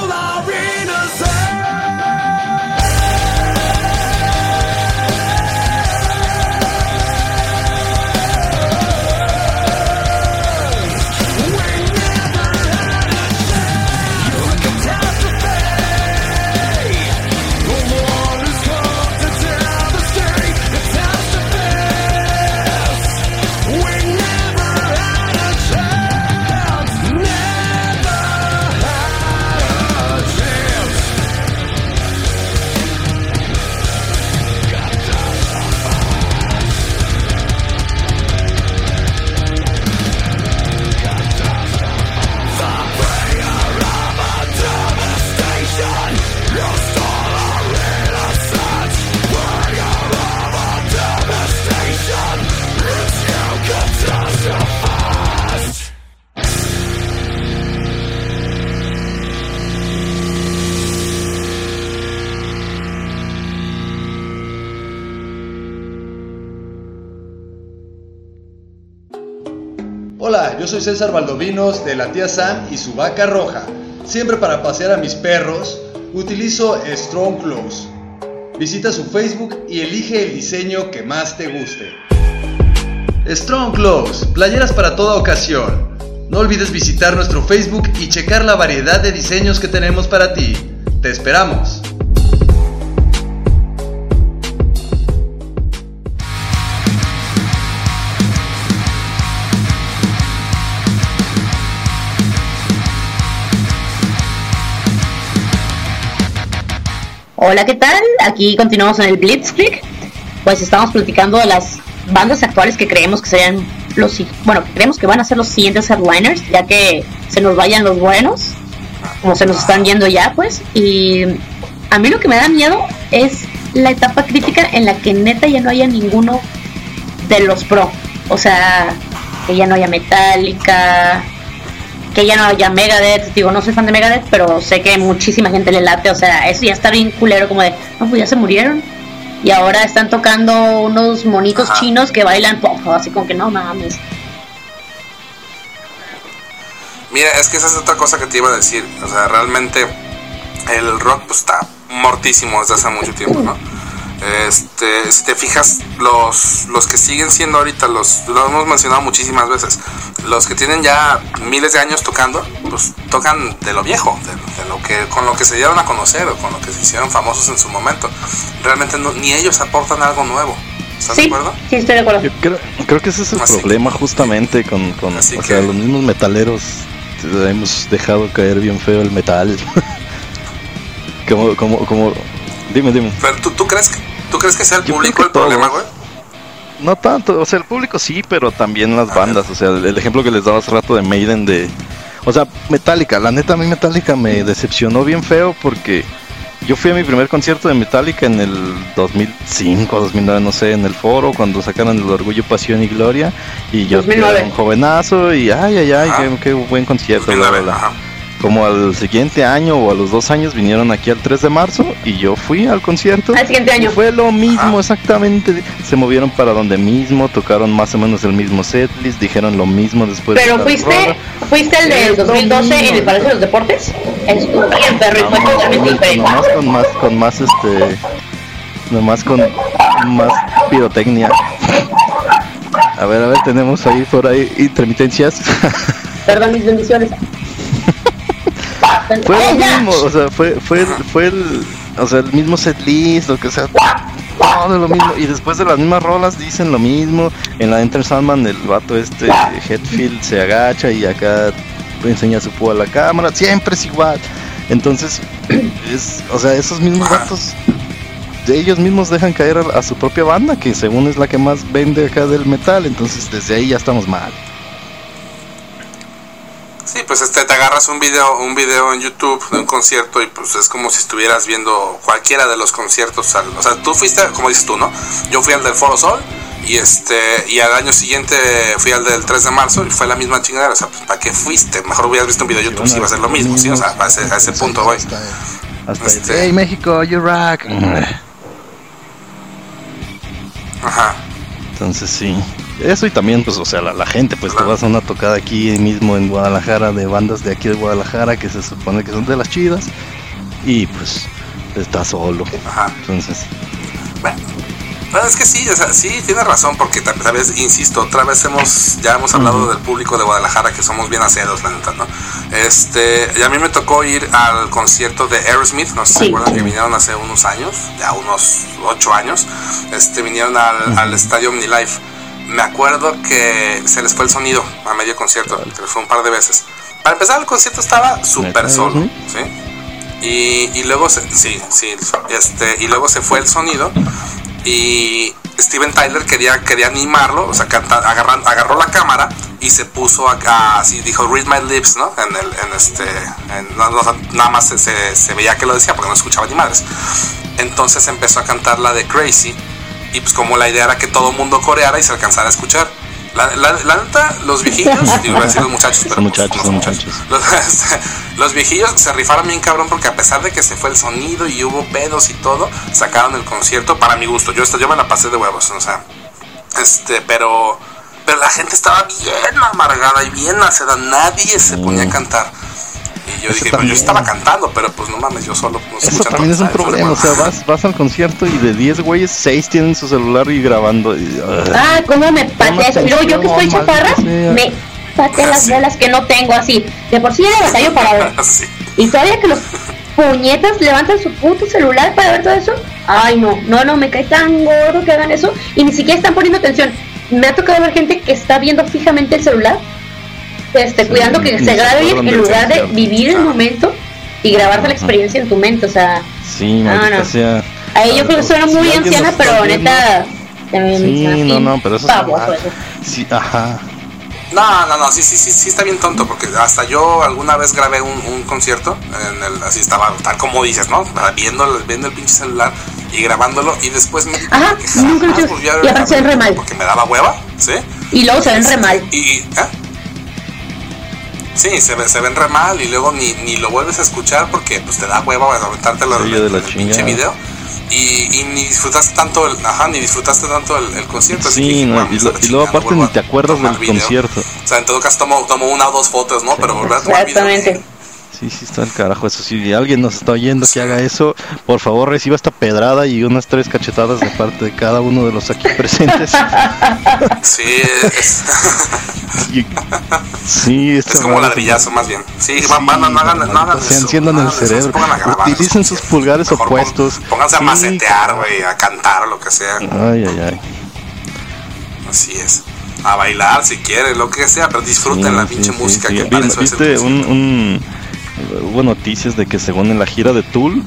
yo soy César Valdovinos de la tía Sam y su vaca roja. Siempre para pasear a mis perros, utilizo Strong Clothes. Visita su Facebook y elige el diseño que más te guste. Strong Clothes, playeras para toda ocasión. No olvides visitar nuestro Facebook y checar la variedad de diseños que tenemos para ti. Te esperamos. Hola, ¿qué tal? Aquí continuamos en el Blitzkrieg. Pues estamos platicando de las bandas actuales que creemos que serían los bueno, creemos que van a ser los siguientes headliners, ya que se nos vayan los buenos, como se nos están yendo ya, pues. Y a mí lo que me da miedo es la etapa crítica en la que neta ya no haya ninguno de los pro. O sea, que ya no haya Metallica, que ya no haya Megadeth, digo, no soy fan de Megadeth, pero sé que muchísima gente le late, o sea, eso ya está bien culero, como de, no, pues ya se murieron. Y ahora están tocando unos monitos chinos que bailan pop, así como que no mames. Mira, es que esa es otra cosa que te iba a decir, o sea, realmente el rock pues está mortísimo desde hace mucho tiempo, ¿no? Este, si te fijas, los, los que siguen siendo ahorita, los, lo hemos mencionado muchísimas veces, los que tienen ya miles de años tocando, pues tocan de lo viejo, de, lo que, con lo que se dieron a conocer o con lo que se hicieron famosos en su momento. Realmente ni ellos aportan algo nuevo. ¿Estás de acuerdo? Sí, estoy de acuerdo. creo, que ese es el problema justamente con, con o sea, los mismos metaleros hemos dejado caer bien feo el metal. [LAUGHS] como, como, como, dime, dime. Pero tú, tú crees que ¿Tú crees que sea el público el problema, güey? No tanto, o sea, el público sí, pero también las bandas. O sea, el, ejemplo que les daba hace rato de Maiden de. O sea, Metallica, la neta a mí Metallica me decepcionó bien feo porque yo fui a mi primer concierto de Metallica en el 2005, 2009, no sé, en el foro, cuando sacaron el Orgullo, Pasión y Gloria. Y yo era un jovenazo y ay, ay, ay, qué, qué, buen concierto, bla, bla, bla como al siguiente año o a los dos años vinieron aquí al 3 de marzo y yo fui al concierto. Al siguiente año. fue lo mismo, exactamente. Se movieron para donde mismo, tocaron más o menos el mismo setlist, dijeron lo mismo después. Pero fuiste, fuiste el del 2012 en el Palacio de los Deportes. Estuvo bien, perro, y fue totalmente diferente. Nomás con más, con más este, nomás con más pirotecnia. A ver, a ver, tenemos ahí por ahí intermitencias. [LAUGHS] Perdón, mis bendiciones. Fue lo mismo, o sea, fue, fue, fue el, o sea, el mismo setlist, lo que sea, todo lo mismo. Y después de las mismas rolas dicen lo mismo. En la Enter Sandman el vato este Headfield se agacha y acá enseña su púa a la cámara. Siempre es igual. Entonces, es, o sea, esos mismos vatos de ellos mismos dejan caer a, a, su propia banda, que según es la que más vende acá del metal, entonces desde ahí ya estamos mal. Pues este te agarras un video, un video en YouTube de un concierto y pues es como si estuvieras viendo cualquiera de los conciertos. o sea, tú fuiste, como dices tú, ¿no? Yo fui al del Foro Sol y este y al año siguiente fui al del 3 de marzo y fue la misma chingadera. O sea, pues, ¿para qué fuiste? Mejor hubieras visto un video de YouTube si iba a ser lo mismo, ¿sí? O sea, a ese, a ese punto voy. Hasta, este, hey México, you rock. Ajá. Entonces sí. Eso y también, pues, o sea, la, la gente, pues te vas a una tocada aquí mismo en Guadalajara de bandas de aquí de Guadalajara que se supone que son de las chidas y pues estás solo. Ajá. Entonces, Bueno, bueno, es que sí, o sea, sí, tienes razón, porque tal tal vez, insisto, otra vez hemos, ya hemos hablado del público de Guadalajara, que somos bien aceros, la neta, ¿no? Este, y a mí me tocó ir al concierto de Aerosmith, no sé si se Sí. acuerdan que vinieron hace unos años, ya unos ocho años, este, vinieron al, al estadio OmniLife. Me acuerdo que se les fue el sonido a medio concierto, que fue un par de veces. Para empezar, el concierto estaba súper ¿Neta, solo? ¿sí? Y, y luego se, sí, sí, este, y luego se fue el sonido y Steven Tyler quería, quería animarlo, o sea, canta- agarran- agarró la cámara y se puso acá, así dijo, read my lips, ¿no? En el, en este, en- no- no- nada más se, se- se veía que lo decía porque no escuchaba ni madres. Entonces empezó a cantar la de Crazy y pues como la idea era que todo el mundo coreara y se alcanzara a escuchar. La, la, la neta, los viejillos, [LAUGHS] digo, iba a decir los muchachos, pero son pues, muchachos, son muchachos. [LAUGHS] los, los viejillos se rifaron bien cabrón porque a pesar de que se fue el sonido y hubo pedos y todo, sacaron el concierto para mi gusto. Yo, yo me la pasé de huevos, o sea, este, pero, pero la gente estaba bien amargada y bien aceda, nadie se ponía a cantar. Yo Eso dije, pues yo también. estaba cantando, pero pues no mames, yo solo no eso también es un ¿sabes? problema. O sea, vas, vas al concierto y de 10 güeyes, 6 tienen su celular y grabando. Y. Ah, cómo me patea eso. Y luego yo que estoy chaparra, me patea las bolas que no tengo así. De por sí era batallo para ver. [LAUGHS] Sí. Y todavía que los puñetas levantan su puto celular para ver todo eso. Ay, no, no, no, me cae tan gordo que hagan eso. Y ni siquiera están poniendo atención. Me ha tocado ver gente que está viendo fijamente el celular, este, Sí, cuidando que se grabe en lugar de vivir el momento y grabarte la experiencia en tu mente. O sea, Sí, Ah, maldita no. sea. ahí yo creo que suena muy anciana, pero viendo- neta. Sí, no, no, pero eso eso. Sí, ajá. No, no, no, sí, sí, sí, sí está bien tonto, porque hasta yo alguna vez grabé un, un concierto, en el, así estaba, tal como dices, ¿no? Viendo, el- viendo el pinche celular y grabándolo, y después me Ajá, nunca lo a Y aparte se ven re mal. Porque me daba hueva, ¿sí? Y luego se ven re mal. Y, ¿eh? Sí, se, ve- se ven re mal y luego ni, ni lo vuelves a escuchar porque pues te da hueva aventártelo Sí, en, de la el pinche video. Y, y ni disfrutaste tanto el, ajá, ni disfrutaste tanto el, el concierto. Sí, dije, no, "Mames, y, lo- la y luego aparte ni a te acuerdas del video". concierto. O sea, en todo caso tomo, tomo una o dos fotos, ¿no? Pero volver a tomar video. Sí, sí está el carajo. Eso si alguien nos está oyendo que haga eso, por favor reciba esta pedrada y unas tres cachetadas de parte de cada uno de los aquí presentes. Sí, es, Sí, es como ladrillazo más bien. Sí, Sí, van, van, no hagan, no hagan sea, eso, enciendan el cerebro. se Utilicen sus pulgares Mejor opuestos. Pónganse a macetear, güey, a cantar o lo que sea. Ay, ay, ay. Así es. A bailar si quieren, lo que sea, pero disfruten Sí, la pinche sí, música sí. que para eso es el ¿Viste un- Hubo noticias de que según en la gira de Tool,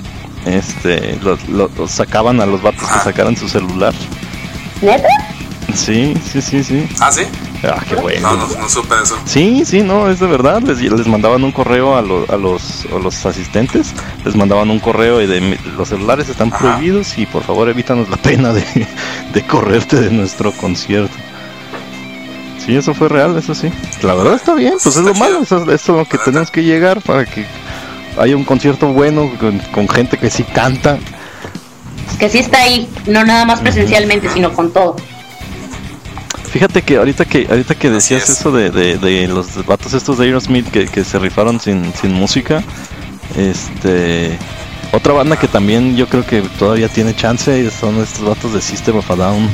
este, los, los- sacaban a los vatos que Ajá. sacaran su celular. ¿Neta? Sí, sí, sí, sí. ¿Ah, sí? Ah, qué bueno. No, no, no supe eso. Sí, sí, no, es de verdad. Les, les mandaban un correo a, lo- a los, a los asistentes, les mandaban un correo y de "Mi- los celulares están Ajá. prohibidos y por favor evítanos la pena de, [LAUGHS] de correrte de nuestro concierto. Sí, eso fue real, eso sí. La verdad está bien, pues es lo malo, eso, eso es lo que tenemos que llegar para que haya un concierto bueno con, con gente que sí canta. Que sí está ahí, no nada más presencialmente, sino con todo. Fíjate que ahorita que ahorita que decías es. eso de, de, de los vatos estos de Aerosmith que, que se rifaron sin, sin música, este otra banda que también yo creo que todavía tiene chance son estos vatos de System of a Down.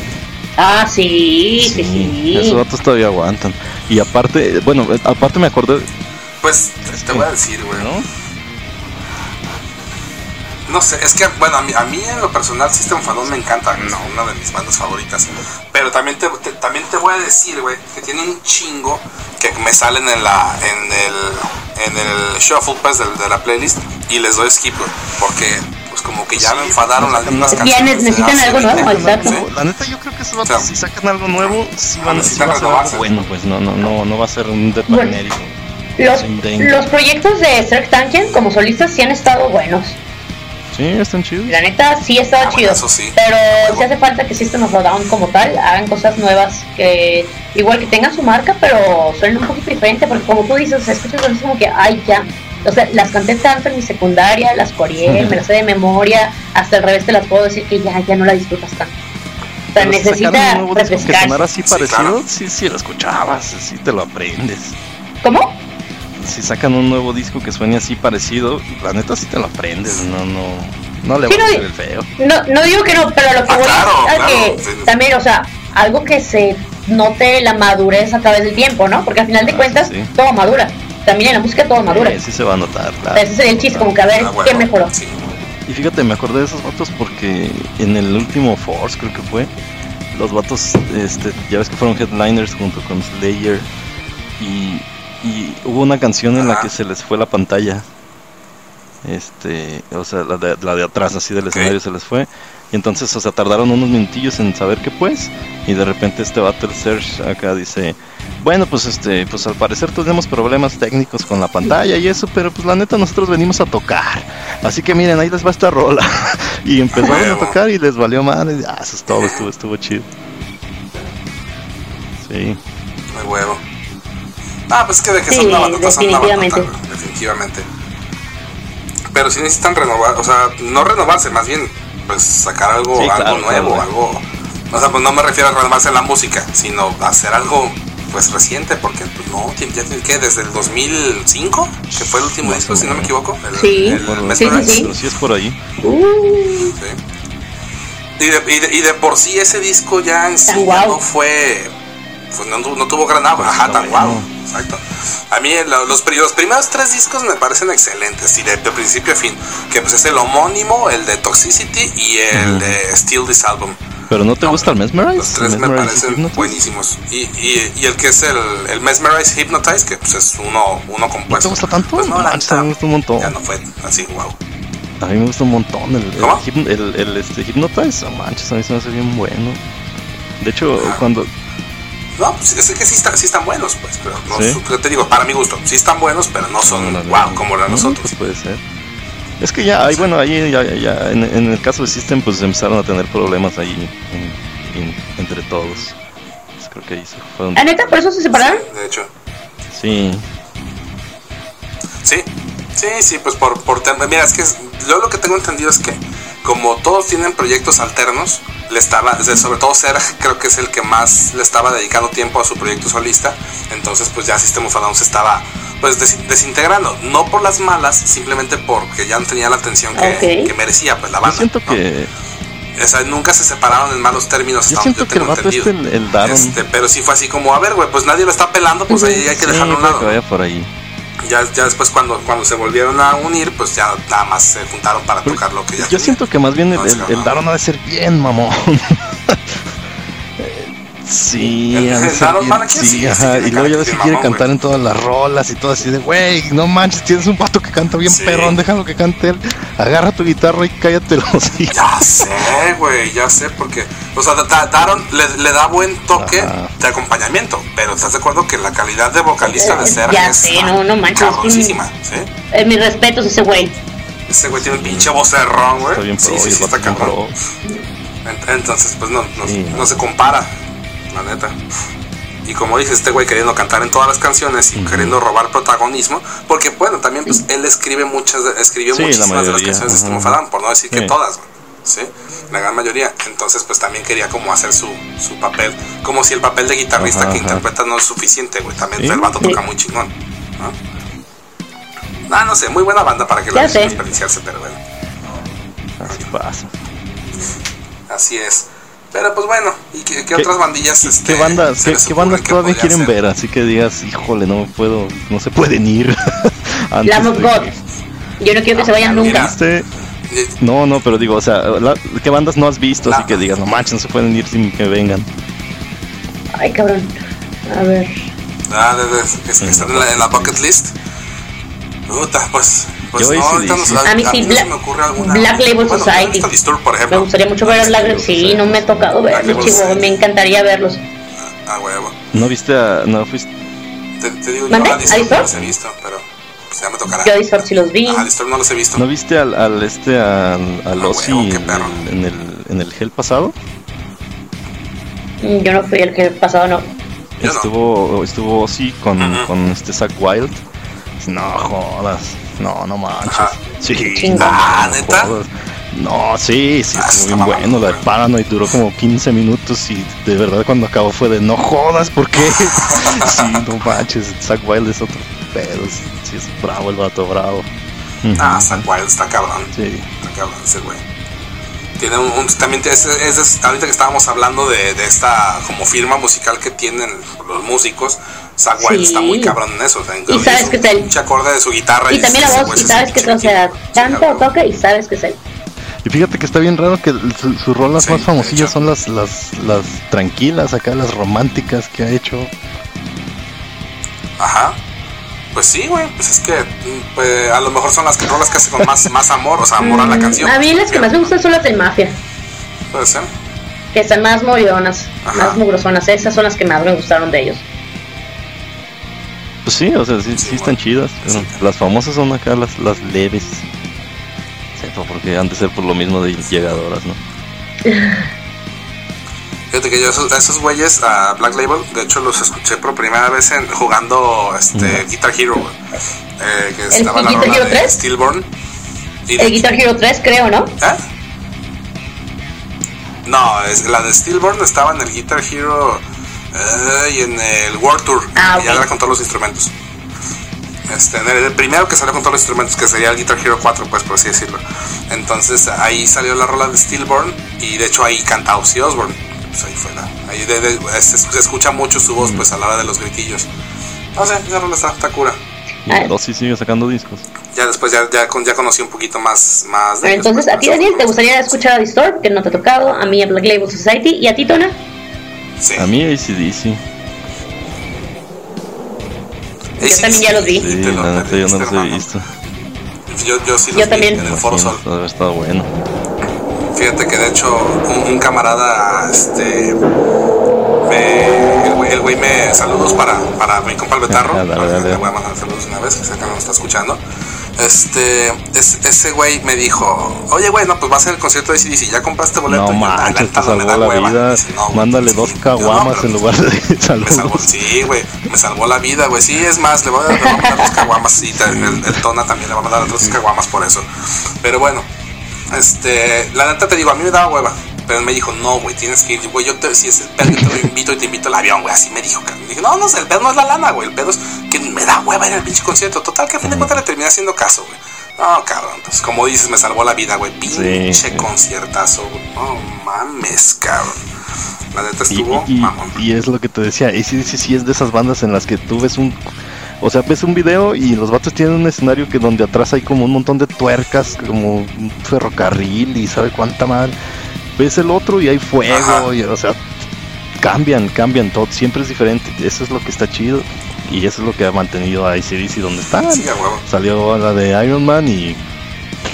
Ah, sí, sí, sí. Esos vatos todavía aguantan. Y aparte, bueno, aparte me acordé, Pues te voy a decir, güey. ¿no? No sé, es que, bueno, a mí, a mí en lo personal System of a Down me encanta, es una de mis bandas favoritas. Pero también te, te- también te voy a decir, güey, que tiene un chingo que me salen en la en el en el shuffle pues del- de, la playlist y les doy skip, porque pues como que ya me enfadaron las mismas Ya canciones. de necesitan algo nuevo, 20 exacto. ¿sí? La neta yo creo que esos vatos O sea, si sacan algo nuevo, sí van, sí necesitan va a ser algo bueno, pues no, no, no, no va a ser un death Bueno. Los, los proyectos de Strike Tankian como solistas sí han estado buenos. Sí, están chidos. La neta sí ha estado Ah, bueno, chido. eso sí. Pero sí hace falta que System of a Down como tal hagan cosas nuevas que igual que tengan su marca, pero suenen un poquito diferente porque como tú dices, escuchas es como que ay ya. O sea, las canté tanto en mi secundaria, las coreé, me las sé de memoria, hasta al revés te las puedo decir que ya, ya no la disfrutas tanto. O sea, pero si necesita un nuevo que sonara así Sí, parecido, claro. sí, sí lo escuchabas, sí te lo aprendes. ¿Cómo? Si sacan un nuevo disco que suene así parecido, la neta sí te lo aprendes, no, no, no le Sí, vas a hacer el feo. No, no digo que no, pero lo que Ah, voy claro, es a claro, que sí. también, o sea, algo que se note la madurez a través del tiempo, ¿no? Porque al final de Ah, cuentas, sí. todo madura. También en la música todo madura. Sí, sí se va a notar, claro. sea, ese sería el chiste, como que a ver Ah, bueno, qué mejoró. sí. Y fíjate, me acordé de esos vatos porque en el último Force, creo que fue, los vatos, este, ya ves que fueron headliners junto con Slayer y, y hubo una canción en la que se les fue la pantalla. Este, o sea, la de, la de atrás así del escenario se les fue. Y entonces, o sea, tardaron unos minutillos en saber qué pues. Y de repente este el Serge, acá dice, bueno, pues este, pues al parecer tenemos problemas técnicos con la pantalla y eso, pero pues la neta nosotros venimos a tocar. Así que miren, ahí les va esta rola. [LAUGHS] y empezaron a tocar y les valió madre. Ah, eso es todo, estuvo, estuvo chido. Sí. De huevo. Ah, pues es que de que Sí, son una bandota, son una bandota, definitivamente. definitivamente. Pero sí necesitan renovar, o sea, no renovarse, más bien, pues sacar algo, Sí, algo claro, nuevo, claro. algo. O sea, pues no me refiero a renovarse en la música, sino hacer algo, pues reciente, porque pues no, ya tiene que desde el 2005, que fue el último disco, si no me equivoco. El, Sí. el Mesmerize. sí, sí. Pero sí es por ahí. Uh, Sí. Y de, y, de, y de por sí ese disco ya en sí guau. no fue, pues no, no tuvo gran ajá, tan guau, exacto. A mí lo- los, los primeros tres discos me parecen excelentes, y de, de principio a fin, que pues es el homónimo, el de Toxicity y el de Steal This Album. Pero no te gusta el Mesmerize? Los tres me Mesmerize parecen Hypnotize? buenísimos. Y, y, y el que es el, el Mesmerize Hypnotize, que pues es uno, uno ¿No compuesto. te gusta tanto? Pues no, la Manches, a mí me gusta un montón. ya no fue así, wow. A mí me gusta un montón el, el, el, el, este, Hypnotize. No manches, a mí se me hace bien bueno. De hecho, Ajá. cuando. No, pues es que sí, está- sí están buenos, pues, pero no, te digo, para mi gusto, sí están buenos, pero no son No, wow como No, nosotros. pues puede ser. Es que ya, ahí, bueno, ahí ya, ya, ya, en, en el caso de System, pues empezaron a tener problemas ahí en- en- entre todos. Pues creo que ahí se fueron. ¿La neta? ¿Por eso se separaron? De hecho, Sí, sí, sí, sí, pues por, por mira, es que es- yo lo que tengo entendido es que como todos tienen proyectos alternos, le estaba, sobre todo Serg, [LAUGHS] creo que es el que más le estaba dedicando tiempo a su proyecto solista, entonces pues ya System of a Down se estaba pues des- desintegrando, no por las malas, simplemente porque ya no tenía la atención que, merecía pues la yo banda. siento ¿no? que. O sea, nunca se separaron en malos términos. Yo siento donde que el tengo este, entendido. el, el Daron. Este, pero sí fue así como, a ver, güey, pues nadie lo está pelando, pues ahí hay que sí, dejarlo a un lado. que vaya por ahí. Ya, ya después cuando, cuando se volvieron a unir, pues ya nada más se juntaron para tocar lo que ya Yo tenían. siento que más bien el, No, el. Daron ha de ser bien mamón. [LAUGHS] sí, El- de el ser bien- sí, ajá, y luego ya ves que bien quiere mamón, cantar en todas las rolas y todo así de, güey, no manches, tienes un vato que canta bien Sí. perrón, déjalo que cante él, agarra tu guitarra y cállate los. [LAUGHS] Ya sé, güey, ya sé, porque, o sea, Da- Daron le, le da buen toque Ajá. de acompañamiento, pero ¿estás de acuerdo que la calidad de vocalista de Eh, Serg ya es sé, no, no manches, cabroncísima, ¿sí? Eh, mis respetos ese güey. Ese güey tiene un pinche vocerrón, güey. Está bien pro, sí, sí, está bien cabrón. Entonces, pues no, no, Sí. no se compara, la neta. Y como dice este güey queriendo cantar en todas las canciones y queriendo robar protagonismo, porque bueno, también pues él escribe muchas, de- escribió Sí, la muchísimas de las canciones de System of ajá. a Down, por no decir que Sí. todas, güey. ¿sí? La gran mayoría. Entonces, pues también quería como hacer su, su papel, como si el papel de guitarrista Ajá, que ajá. interpreta no es suficiente, güey. También Sí. el vato toca muy chingón, ¿no? Ah, no sé, muy buena banda para que sé. desperdiciarse, pero bueno. Así pasa. Así es. Pero pues bueno, ¿y qué, qué ¿Qué- otras bandillas? este, ¿Qué bandas, qué, qué bandas que todavía quieren ver? Así que digas, híjole, no puedo, no se pueden ir. [LAUGHS] Antes Lamb of God. que- Yo no quiero que se vayan Mira. nunca. ¿Viste? Eh, No, no, pero digo, o sea, la- ¿qué bandas no has visto? Así La- que digas, no manches, no se pueden ir sin que vengan. Ay, cabrón. A ver. Ah, de- de- es que están en la, en la bucket list. Puta, pues. Pues Yo no, AC/DC. ahorita no, se- A mí sí, no Black- me ocurre alguna. Black Label Bueno, Society. ¿no Disturbed, por Me ejemplo. gustaría mucho ver a la Sí, no me ha tocado Black verlos, Label chico. Me encantaría verlos. Ah, huevo. ¿No viste a.? No fuiste. Te, te digo, yo a Disturbed ¿A Disturbed? no los he visto, pero pues ya me tocará. Yo a Disturbed sí los vi. Ah, Disturbed no los he visto. ¿No viste al, al este, al, al Ah, Ozzy huevo, en, en, el, en el Hell pasado? Mm, Yo no fui el que pasado, no. Yo no. Estuvo, estuvo Ozzy con, Ujú. con este Zack Wild. No jodas. No, no manches. Ajá. Sí. Chingón. Ah, ¿neta? No, sí, sí, Ah, bien mamón, bueno. La de. Paranoid duró como 15 minutos y de verdad cuando acabó fue de no jodas, ¿por qué? [LAUGHS] sí, no manches, Zack Wild es otro pedo. Sí, sí es bravo el vato, bravo. Ah, está wild, está cabrón. Sí. Está cabrón ese güey. Tiene un, un- también es, es- es- ahorita que estábamos hablando de, de esta como firma musical que tienen los músicos, Zack Wild Sí. está muy cabrón en eso. O sea, Y sabes que es él. pinche acorde de su guitarra Y también la voz, y sabes que o sea, bien canta o chingado. toca y sabes que es él. Y fíjate que está bien raro que su- sus rolas Sí, más de famosillas son las, las, las tranquilas, acá las románticas que ha hecho. Ajá. Pues sí, güey, pues es que mm, pues, a lo mejor son las que rolas que hace con más, más amor, o sea, amor a la canción. Mm, A mí las que más me gustan son las del Mafia, Puede ser. que están más Ajá. más mugrosonas. Esas son las que más me gustaron de ellos. Pues sí, o sea, sí, Sí, sí están chidas. Pero Sí. las famosas son acá las, las leves. Sepa, porque han de ser por lo mismo de llegadoras, ¿no? [LAUGHS] Fíjate que yo esos, esos güeyes a Black Label, de hecho los escuché por primera vez en, jugando este Guitar Hero. Eh, que estaba la Guitar Hero de 3? Stillborn. Y de- El Guitar Hero 3, creo, ¿no? ¿Eh? No, es, la de Stillborn estaba en el Guitar Hero eh, y en el World Tour. Ah, que Ya era con todos los instrumentos. Este, en el, el primero que salió con todos los instrumentos, que sería el Guitar Hero 4, pues por así decirlo. Entonces ahí salió la rola de Stillborn y de hecho ahí canta Ozzy Osbourne. Pues ahí fue la. Ahí de- de- este, se escucha mucho su voz, pues a la hora de los gritillos. No sé, esa rola está, está cura. Y. Rosy sigue sacando discos. Ya después ya, ya, ya conocí un poquito más, más de ellos, Entonces, pues, a ti, Daniel, ¿te gusta. gustaría escuchar a Distort? Que no te ha tocado. A mí, a Black Label Society. ¿Y a ti, Tona? Sí. A mí ACDC. Yo sí, también ya los vi. Sí, lo- la neta yo no los he visto. Yo, yo sí Yo los vi también. en el Foro Sol. estado bueno. Fíjate que de hecho un, un camarada, este, me, el güey- el güey me saludos para, para mi compa el Betarro. [LAUGHS] Dale, dale. Le voy a mandar saludos una vez, que sé que no nos está escuchando. Este, es- ese güey me dijo, oye güey, no, pues va a el concierto de CDC, ya compraste boleto. No "La manches, te me salvó la hueva". vida. Dice, "No, güey". Mándale dos Yo, "No, caguamas en lugar de me [LAUGHS] salvó, saludos. sí, güey, me salvó la vida, güey. Sí, es más, le voy a, le voy a mandar dos caguamas y el, el Tona también le va a mandar otros caguamas por eso. Pero bueno, este, la neta te digo, a mí me daba hueva. Pero me dijo, no, güey, tienes que ir, güey, yo te, si es el pedo, yo te lo invito y te invito al avión, güey. Así me dijo, cabrón. Dije, no, no, el pedo no es la lana, güey. El pedo es que me da hueva ir al pinche concierto. Total, que a fin de cuentas le terminé haciendo caso, güey. No, cabrón, pues como dices, me salvó la vida, güey. Pinche Sí. conciertazo, güey. No mames, cabrón. La neta Y, estuvo y- mamón. y es lo que te decía, ACDC sí es de esas bandas en las que tú ves un... O sea, ves un video y los vatos tienen un escenario que donde atrás hay como un montón de tuercas, como un ferrocarril y sabe cuánta mal. Ves el otro y hay fuego, y, o sea, cambian, cambian todo, siempre es diferente. Eso es lo que está chido y eso es lo que ha mantenido a ACDC donde están. Sí. Salió la de Iron Man y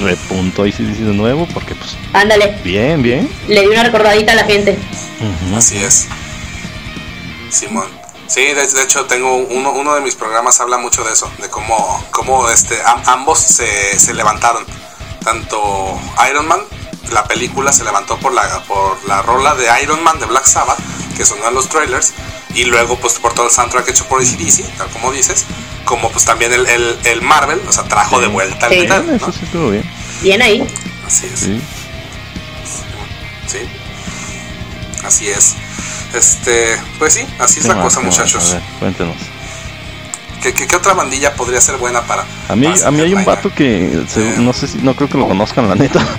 repuntó ACDC de nuevo porque pues Ándale, bien, bien. le di una recordadita a la gente. Así es. Simón. Sí, de, de hecho tengo uno, uno de mis programas habla mucho de eso, de cómo, cómo este, am- ambos se, se levantaron. Tanto Iron Man, la película se levantó por la, por la rola de Iron Man de Black Sabbath, que sonó en los trailers, y luego pues por todo el soundtrack hecho por ACDC, tal como dices, como pues también el, el, el Marvel, o sea, trajo de vuelta el Sí. metal, Eso ¿no? sí estuvo bien. Bien ahí. Así es. Sí. Sí. Así es. Este, pues sí, así es ¿Qué la más, cosa, más? muchachos. A ver, cuéntenos. ¿Qué, qué, qué otra bandilla podría ser buena para.? A mí, a mí hay un vato que se- no sé si, no creo que lo conozcan, la neta. [LAUGHS]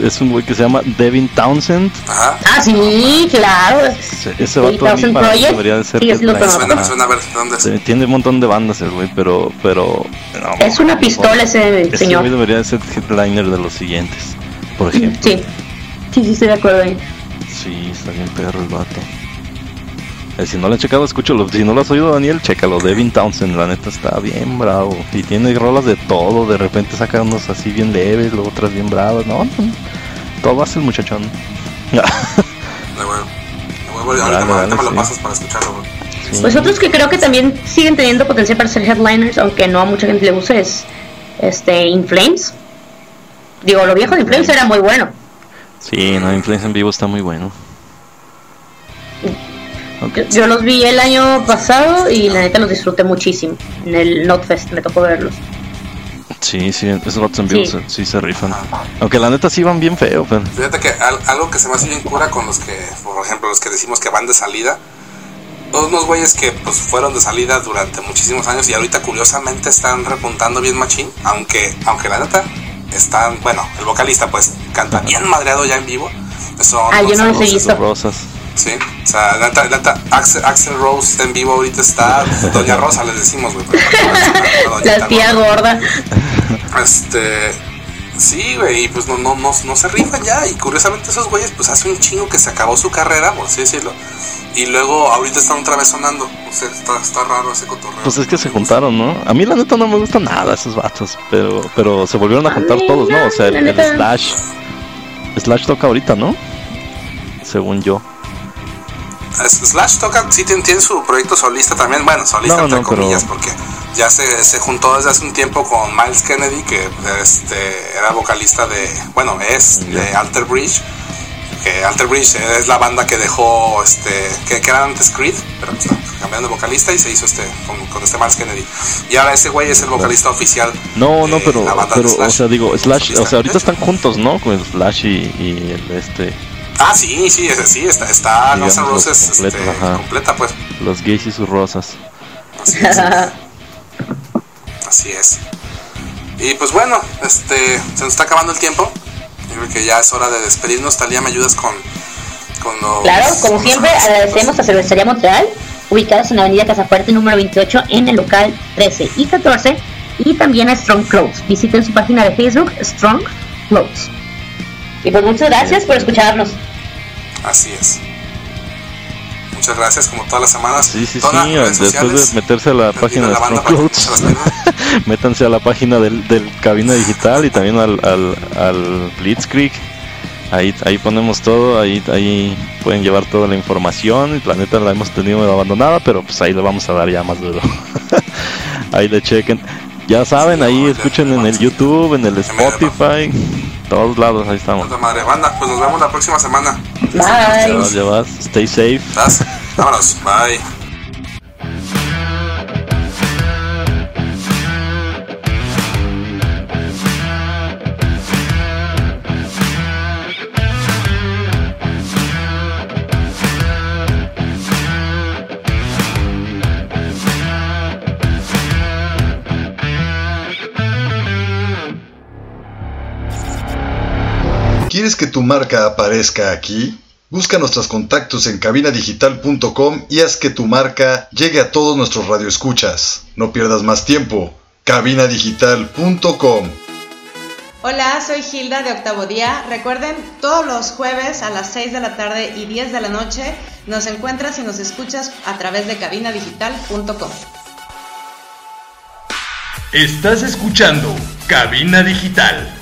Es un güey que se llama Devin Townsend. Ajá. Ah, sí, claro. Ese, ese vato a mí 8000 para debería de ser Sí, es lo headliner. suena, me suena a ver dónde es. Se- Tiene un montón de bandas el güey, pero, pero no, Es una pistola ese Ese señor. güey debería de ser headliner de los siguientes, por ejemplo. Sí. Sí, sí, estoy de acuerdo ahí. Sí, está bien perro el vato. Eh, si no lo has checado, escúchalo. Si no lo has oído, Daniel, chécalo. Devin Townsend, la neta está bien bravo. Y tiene rolas de todo. De repente saca unos así bien leves, luego otras bien bravas. No, no, todo hace el muchachón. [LAUGHS] De huevo. De huevo, ahorita, Dale, me- ahorita dale, me lo sí. pasas para escucharlo, güey. Sí. Pues otros que creo que también siguen teniendo potencial para ser headliners, aunque no a mucha gente le guste, es este In Flames. Digo, lo viejo de In Flames era muy bueno. Sí, no, Influencia en vivo está muy bueno. Yo, los vi el año pasado y la neta los disfruté muchísimo. En el Notfest me tocó verlos. Sí, sí, esos vatos en vivo Sí. se- sí se rifan. Aunque la neta sí van bien feo, pero. Fíjate que al- algo que se me hace bien cura con los que, por ejemplo, los que decimos que van de salida, todos unos güeyes que pues fueron de salida durante muchísimos años y ahorita curiosamente están repuntando bien machín, aunque, aunque la neta están, bueno, el vocalista pues canta bien madreado ya en vivo. Son Ah, yo no los he visto. Rosas. Sí, o sea, la neta, Axel, Axel Rose en vivo ahorita está Doña Rosa, les decimos, güey. La tía gorda. gorda. Este. Sí, güey, y pues no, no, no, no se rifan ya. Y curiosamente esos güeyes, pues hace un chingo que se acabó su carrera, por así decirlo. Y luego ahorita están otra vez sonando. O sea, está, está raro ese cotorreo. Pues es que se juntaron, ¿no? A mí la neta no me gusta nada esos vatos, pero pero se volvieron a juntar todos, ¿no? O sea, el. Slash. Slash toca ahorita, ¿no? Según yo. Slash toca, sí tiene, su proyecto solista también. Bueno, solista No, entre no, pero- comillas, porque ya se, se juntó desde hace un tiempo con Miles Kennedy, que este, era vocalista de. Bueno, es de Alter Bridge. Que Alter Bridge es la banda que dejó, este, que, que era antes Creed, pero pues, no, cambiaron de vocalista y se hizo este con, con este Miles Kennedy. Y ahora ese güey es el vocalista oficial. No, no, pero, la banda de pero o Slash. sea, digo, Slash, o sea, ahorita están juntos, ¿no? Con Slash y, y el, este, Ah, sí, sí, ese sí, está, está Guns N' Roses completo, este, completa, pues. los gays y sus rosas. Así es. Así es. Y pues bueno, este, se nos está acabando el tiempo. Yo creo que ya es hora de despedirnos. Talía, ¿me ayudas con, con los... Claro, como con siempre, agradecemos a Cervecería Montreal, ubicados en la avenida Casafuerte número 28 en el local 13 y 14, y también a Strong Clothes. Visiten su página de Facebook, Strong Clothes. Y pues muchas gracias por escucharnos. Así es. Muchas gracias, como todas las semanas. Sí, sí, Todas sí, las después sociales, de meterse a la página de la [LAUGHS] métanse a la página del, del Cabina Digital y también al, al, al Blitzkrieg. Ahí, ahí ponemos todo, ahí, ahí pueden llevar toda la información. Y la neta la hemos tenido abandonada, pero pues ahí le vamos a dar ya más duro. [LAUGHS] ahí le chequen. Ya saben, Sí, ahí escuchen en el YouTube, en el Spotify, todos lados, ahí estamos. Puta madre, banda, pues nos vemos la próxima semana. Bye. Ya vas, ya vas. Stay safe. ¿Estás? Vámonos, bye. ¿Quieres que tu marca aparezca aquí? Busca nuestros contactos en cabinadigital.com y haz que tu marca llegue a todos nuestros radioescuchas. No pierdas más tiempo. cabinadigital.com Hola, soy Hilda de Octavo Día. Recuerden, todos los jueves a las 6 de la tarde y 10 de la noche nos encuentras y nos escuchas a través de cabinadigital.com. Estás escuchando Cabina Digital